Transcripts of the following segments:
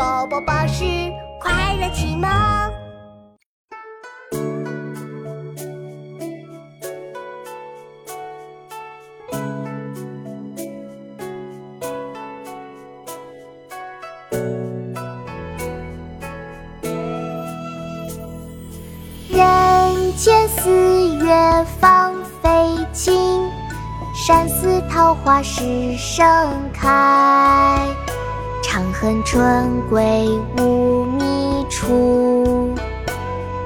宝宝巴士快乐启蒙。人间四月芳菲尽，山寺桃花始盛开。长恨春归无觅处，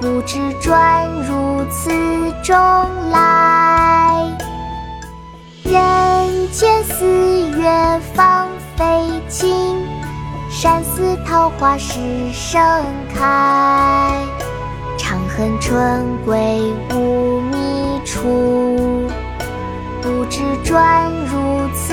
不知转入此中来。人间四月芳菲尽，山寺桃花始盛开。长恨春归无觅处，不知转入此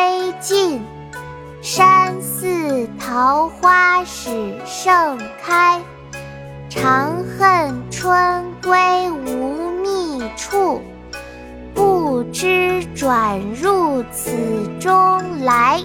桃花始盛开。长恨春归无觅处，不知转入此中来。